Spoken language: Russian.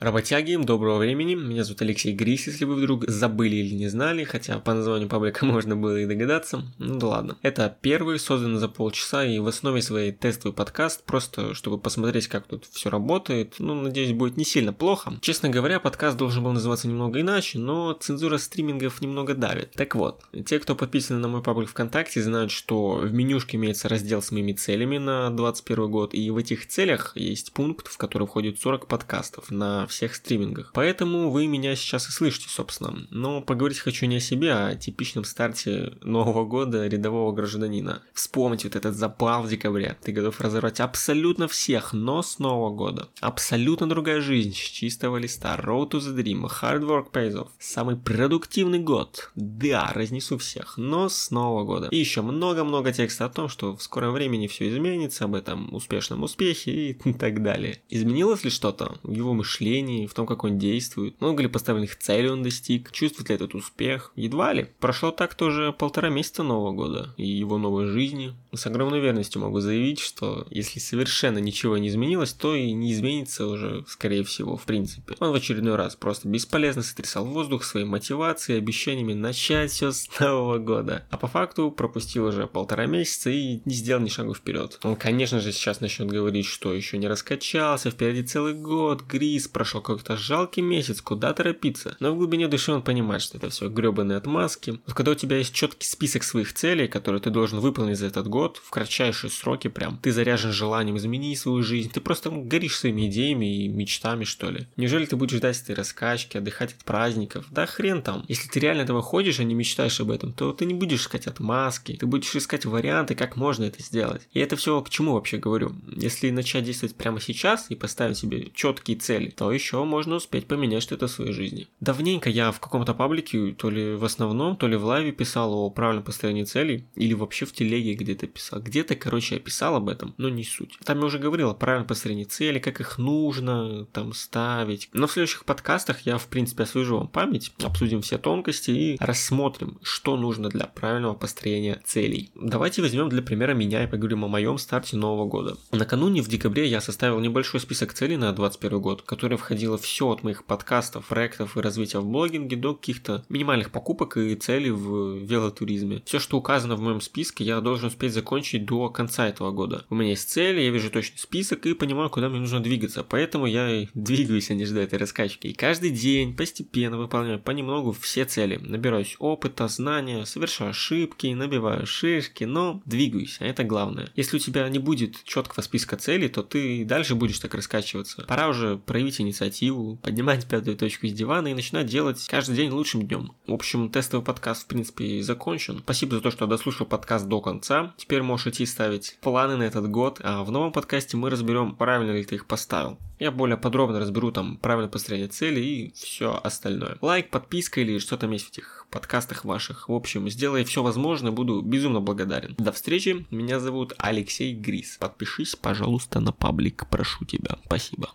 Работяги, доброго времени, меня зовут Алексей Грис, если вы вдруг забыли или не знали, хотя по названию паблика можно было и догадаться, ну да ладно. Это первый, созданный за полчаса и в основе своей тестовый подкаст, просто чтобы посмотреть, как тут все работает, ну надеюсь будет не сильно плохо. Честно говоря, подкаст должен был называться немного иначе, но цензура стримингов немного давит. Так вот, те, кто подписаны на мой паблик ВКонтакте, знают, что в менюшке имеется раздел с моими целями на 2021 год, и в этих целях есть пункт, в который входит 40 подкастов на всех стримингах. Поэтому вы меня сейчас и слышите, собственно. Но поговорить хочу не о себе, а о типичном старте Нового года рядового гражданина. Вспомните вот этот запал в декабре. Ты готов разорвать абсолютно всех, но с Нового года. Абсолютно другая жизнь, с чистого листа. Road to the Dream, Hard Work Pays Off. Самый продуктивный год. Да, разнесу всех, но с Нового года. И еще много-много текста о том, что в скором времени все изменится, об этом успешном успехе и так далее. Изменилось ли что-то в его мышлении, в том, как он действует, много ли поставленных целей он достиг, чувствует ли этот успех, едва ли. Прошло так тоже полтора месяца Нового года и его новой жизни. С огромной уверенностью могу заявить, что если совершенно ничего не изменилось, то и не изменится уже, скорее всего, в принципе. Он в очередной раз просто бесполезно сотрясал воздух своей мотивацией, обещаниями начать все с Нового года. А по факту пропустил уже полтора месяца и не сделал ни шагу вперед. Он, конечно же, сейчас начнет говорить, что еще не раскачался, впереди целый год, Грис, прошел как какой-то жалкий месяц, куда торопиться. Но в глубине души он понимает, что это все гребаные отмазки. Вот когда у тебя есть четкий список своих целей, которые ты должен выполнить за этот год, в кратчайшие сроки прям, ты заряжен желанием изменить свою жизнь, ты просто горишь своими идеями и мечтами, что ли. Неужели ты будешь ждать этой раскачки, отдыхать от праздников? Да хрен там. Если ты реально этого хочешь, а не мечтаешь об этом, то ты не будешь искать отмазки, ты будешь искать варианты, как можно это сделать. И это все к чему вообще говорю? Если начать действовать прямо сейчас и поставить себе четкие цели, то еще можно успеть поменять что-то в своей жизни. Давненько я в каком-то паблике, то ли в основном, то ли в лайве писал о правильном построении целей, или вообще в телеге где-то писал. Где-то, короче, я писал об этом, но не суть. Там я уже говорил о правильном построении целей, как их нужно там ставить. Но в следующих подкастах я, в принципе, освежу вам память, обсудим все тонкости и рассмотрим, что нужно для правильного построения целей. Давайте возьмем для примера меня и поговорим о моем старте Нового года. Накануне в декабре я составил небольшой список целей на 2021 год, который входило все от моих подкастов, проектов и развития в блогинге до каких-то минимальных покупок и целей в велотуризме. Все, что указано в моем списке, я должен успеть закончить до конца этого года. У меня есть цели, я вижу точный список и понимаю, куда мне нужно двигаться. Поэтому я и двигаюсь, а не жду этой раскачки. И каждый день постепенно выполняю понемногу все цели. Набираюсь опыта, знания, совершаю ошибки, набиваю шишки, но двигаюсь, а это главное. Если у тебя не будет четкого списка целей, то ты дальше будешь так раскачиваться. Пора уже проявить инициативу, инициативу, поднимать пятую точку из дивана и начинать делать каждый день лучшим днем. В общем, тестовый подкаст, в принципе, закончен. Спасибо за то, что дослушал подкаст до конца. Теперь можешь идти ставить планы на этот год, а в новом подкасте мы разберем, правильно ли ты их поставил. Я более подробно разберу там правильное построение цели и все остальное. Лайк, подписка или что там есть в этих подкастах ваших. В общем, сделай все возможное, буду безумно благодарен. До встречи, меня зовут Алексей Грис. Подпишись, пожалуйста, на паблик, прошу тебя. Спасибо.